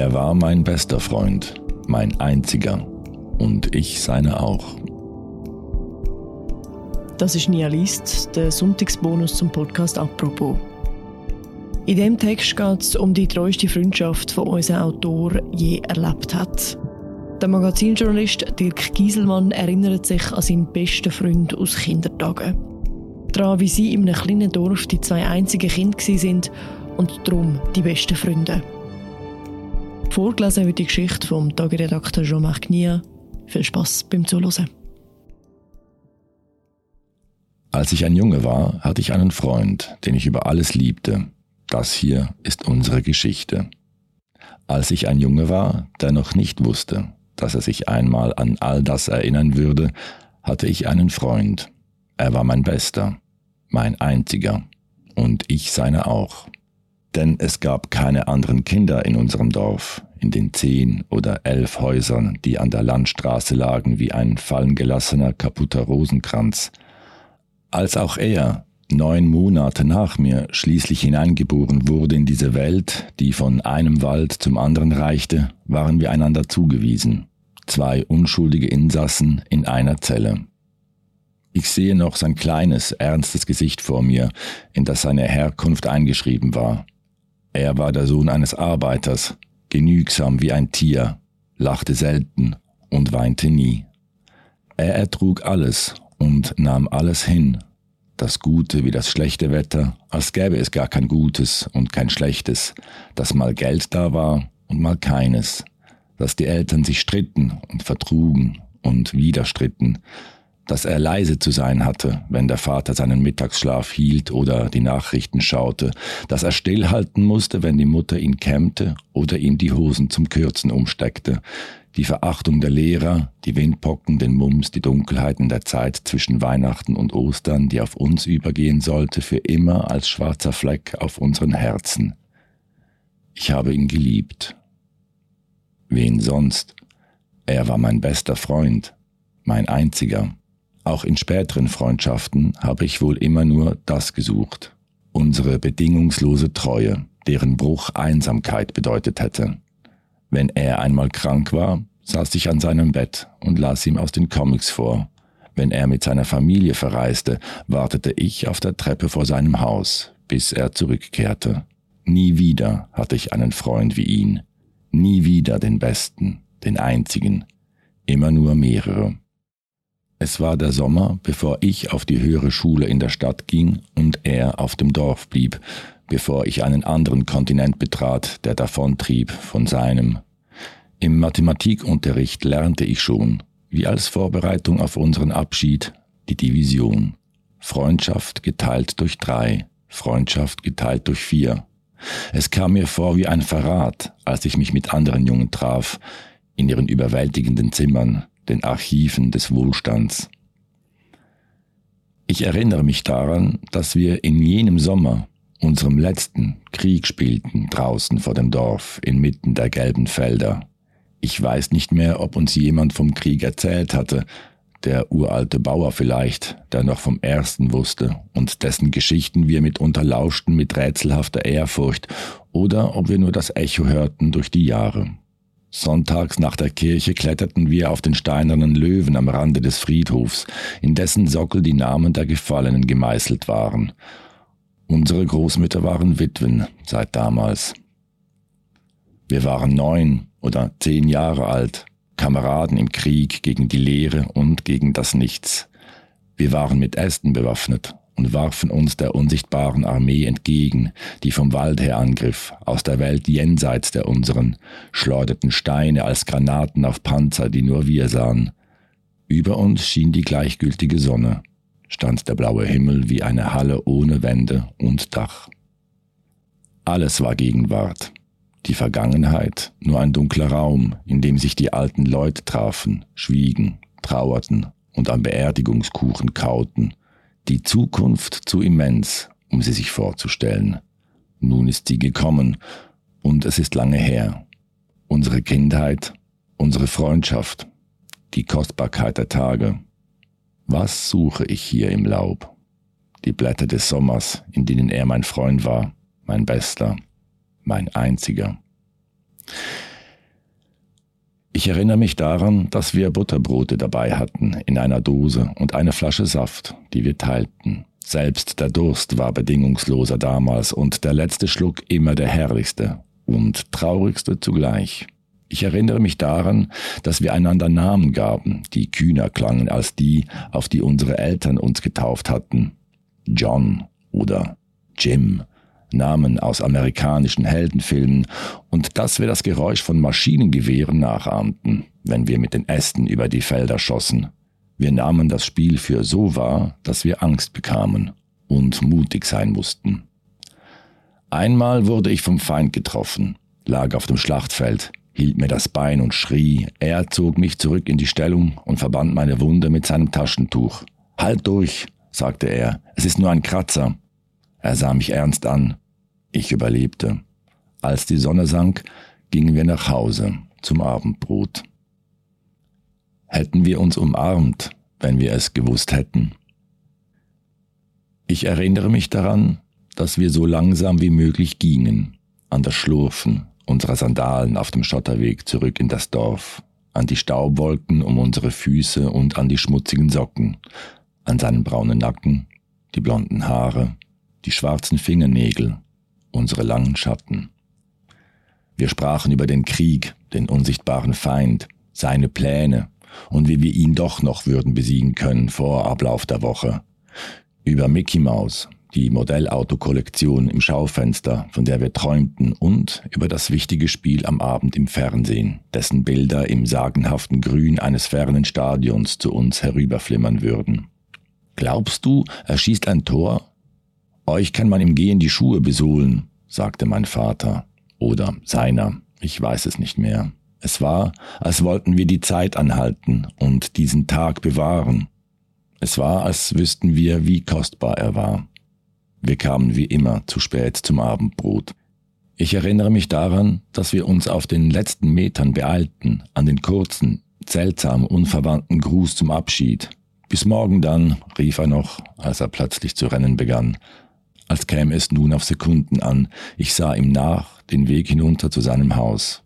Er war mein bester Freund, mein einziger und ich seine auch. Das ist Nia List, der Sonntagsbonus zum Podcast «Apropos». In dem Text geht es um die treueste Freundschaft, die unser Autor je erlebt hat. Der Magazinjournalist Dirk Gieselmann erinnert sich an seinen besten Freund aus Kindertagen. Daran, wie sie in einem kleinen Dorf die zwei einzigen Kinder sind und darum die besten Freunde. Vorgelesen wird die Geschichte vom Tageredakteur Jean-Marc Nia. Viel Spaß beim Zuhören. Als ich ein Junge war, hatte ich einen Freund, den ich über alles liebte. Das hier ist unsere Geschichte. Als ich ein Junge war, der noch nicht wusste, dass er sich einmal an all das erinnern würde, hatte ich einen Freund. Er war mein Bester, mein einziger, und ich seine auch. Denn es gab keine anderen Kinder in unserem Dorf, in den zehn oder elf Häusern, die an der Landstraße lagen wie ein fallengelassener, kaputter Rosenkranz, als auch er, neun Monate nach mir, schließlich hineingeboren wurde in diese Welt, die von einem Wald zum anderen reichte, waren wir einander zugewiesen. Zwei unschuldige Insassen in einer Zelle. Ich sehe noch sein kleines, ernstes Gesicht vor mir, in das seine Herkunft eingeschrieben war. Er war der Sohn eines Arbeiters, genügsam wie ein Tier, lachte selten und weinte nie. Er ertrug alles und nahm alles hin, das Gute wie das schlechte Wetter, als gäbe es gar kein Gutes und kein Schlechtes, dass mal Geld da war und mal keines, dass die Eltern sich stritten und vertrugen und wieder stritten, dass er leise zu sein hatte, wenn der Vater seinen Mittagsschlaf hielt oder die Nachrichten schaute, dass er stillhalten musste, wenn die Mutter ihn kämmte oder ihm die Hosen zum Kürzen umsteckte, die Verachtung der Lehrer, die Windpocken, den Mums, die Dunkelheiten der Zeit zwischen Weihnachten und Ostern, die auf uns übergehen sollte, für immer als schwarzer Fleck auf unseren Herzen. Ich habe ihn geliebt. Wen sonst? Er war mein bester Freund, mein einziger. Auch in späteren Freundschaften habe ich wohl immer nur das gesucht. Unsere bedingungslose Treue, deren Bruch Einsamkeit bedeutet hätte. Wenn er einmal krank war, saß ich an seinem Bett und las ihm aus den Comics vor. Wenn er mit seiner Familie verreiste, wartete ich auf der Treppe vor seinem Haus, bis er zurückkehrte. Nie wieder hatte ich einen Freund wie ihn. Nie wieder den besten, den einzigen. Immer nur mehrere. Es war der Sommer, bevor ich auf die höhere Schule in der Stadt ging und er auf dem Dorf blieb, bevor ich einen anderen Kontinent betrat, der davontrieb von seinem. Im Mathematikunterricht lernte ich schon, wie als Vorbereitung auf unseren Abschied, die Division. Freundschaft geteilt durch drei, Freundschaft geteilt durch vier. Es kam mir vor wie ein Verrat, als ich mich mit anderen Jungen traf, in ihren überwältigenden Zimmern, den Archiven des Wohlstands. Ich erinnere mich daran, dass wir in jenem Sommer unserem letzten Krieg spielten draußen vor dem Dorf inmitten der gelben Felder. Ich weiß nicht mehr, ob uns jemand vom Krieg erzählt hatte, der uralte Bauer vielleicht, der noch vom ersten wusste und dessen Geschichten wir mitunter lauschten mit rätselhafter Ehrfurcht, oder ob wir nur das Echo hörten durch die Jahre. Sonntags nach der Kirche kletterten wir auf den steinernen Löwen am Rande des Friedhofs, in dessen Sockel die Namen der Gefallenen gemeißelt waren, Unsere Großmütter waren Witwen seit damals. Wir waren neun oder zehn Jahre alt, Kameraden im Krieg gegen die Leere und gegen das Nichts. Wir waren mit Ästen bewaffnet und warfen uns der unsichtbaren Armee entgegen, die vom Wald her angriff, aus der Welt jenseits der unseren, schleuderten Steine als Granaten auf Panzer, die nur wir sahen. Über uns schien die gleichgültige Sonne stand der blaue Himmel wie eine Halle ohne Wände und Dach. Alles war Gegenwart, die Vergangenheit nur ein dunkler Raum, in dem sich die alten Leute trafen, schwiegen, trauerten und am Beerdigungskuchen kauten, die Zukunft zu immens, um sie sich vorzustellen. Nun ist sie gekommen, und es ist lange her. Unsere Kindheit, unsere Freundschaft, die Kostbarkeit der Tage, was suche ich hier im Laub? Die Blätter des Sommers, in denen er mein Freund war, mein Bester, mein Einziger. Ich erinnere mich daran, dass wir Butterbrote dabei hatten in einer Dose und eine Flasche Saft, die wir teilten. Selbst der Durst war bedingungsloser damals und der letzte Schluck immer der herrlichste und traurigste zugleich. Ich erinnere mich daran, dass wir einander Namen gaben, die kühner klangen als die, auf die unsere Eltern uns getauft hatten. John oder Jim, Namen aus amerikanischen Heldenfilmen, und dass wir das Geräusch von Maschinengewehren nachahmten, wenn wir mit den Ästen über die Felder schossen. Wir nahmen das Spiel für so wahr, dass wir Angst bekamen und mutig sein mussten. Einmal wurde ich vom Feind getroffen, lag auf dem Schlachtfeld, hielt mir das Bein und schrie. Er zog mich zurück in die Stellung und verband meine Wunde mit seinem Taschentuch. Halt durch, sagte er, es ist nur ein Kratzer. Er sah mich ernst an. Ich überlebte. Als die Sonne sank, gingen wir nach Hause zum Abendbrot. Hätten wir uns umarmt, wenn wir es gewusst hätten. Ich erinnere mich daran, dass wir so langsam wie möglich gingen, an das Schlurfen, unserer Sandalen auf dem Schotterweg zurück in das Dorf, an die Staubwolken um unsere Füße und an die schmutzigen Socken, an seinen braunen Nacken, die blonden Haare, die schwarzen Fingernägel, unsere langen Schatten. Wir sprachen über den Krieg, den unsichtbaren Feind, seine Pläne und wie wir ihn doch noch würden besiegen können vor Ablauf der Woche. Über Mickey Mouse, die Modellautokollektion im Schaufenster, von der wir träumten, und über das wichtige Spiel am Abend im Fernsehen, dessen Bilder im sagenhaften Grün eines fernen Stadions zu uns herüberflimmern würden. Glaubst du, er schießt ein Tor? Euch kann man im Gehen die Schuhe besohlen, sagte mein Vater. Oder seiner, ich weiß es nicht mehr. Es war, als wollten wir die Zeit anhalten und diesen Tag bewahren. Es war, als wüssten wir, wie kostbar er war. Wir kamen wie immer zu spät zum Abendbrot. Ich erinnere mich daran, dass wir uns auf den letzten Metern beeilten, an den kurzen, seltsam unverwandten Gruß zum Abschied. Bis morgen dann, rief er noch, als er plötzlich zu rennen begann. Als käme es nun auf Sekunden an, ich sah ihm nach, den Weg hinunter zu seinem Haus.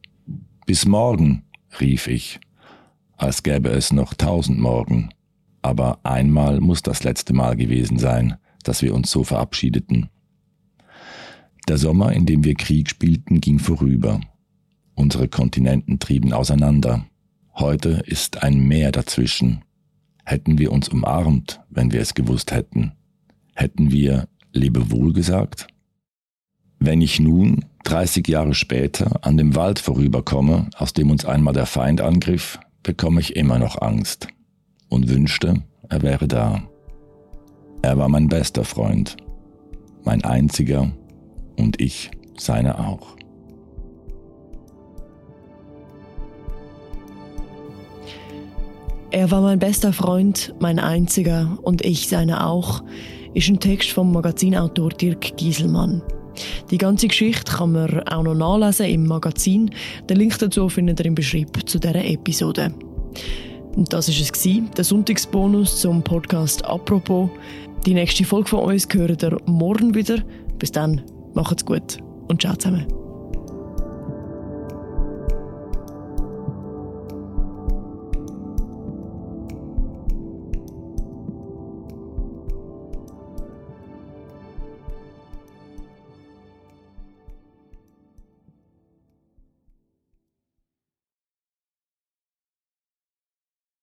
Bis morgen, rief ich, als gäbe es noch tausend Morgen. Aber einmal muss das letzte Mal gewesen sein dass wir uns so verabschiedeten. Der Sommer, in dem wir Krieg spielten, ging vorüber. Unsere Kontinenten trieben auseinander. Heute ist ein Meer dazwischen. Hätten wir uns umarmt, wenn wir es gewusst hätten? Hätten wir Lebewohl gesagt? Wenn ich nun, 30 Jahre später, an dem Wald vorüberkomme, aus dem uns einmal der Feind angriff, bekomme ich immer noch Angst und wünschte, er wäre da. Er war mein bester Freund, mein einziger und ich seine auch. Er war mein bester Freund, mein einziger und ich seine auch, ist ein Text vom Magazinautor Dirk Gieselmann. Die ganze Geschichte kann man auch noch nachlesen im Magazin. Den Link dazu findet ihr im Beschreibung zu dieser Episode. Und das war es, der Sonntagsbonus zum Podcast «Apropos». Die nächste Folge von uns hören ihr morgen wieder. Bis dann, macht's gut und ciao zusammen.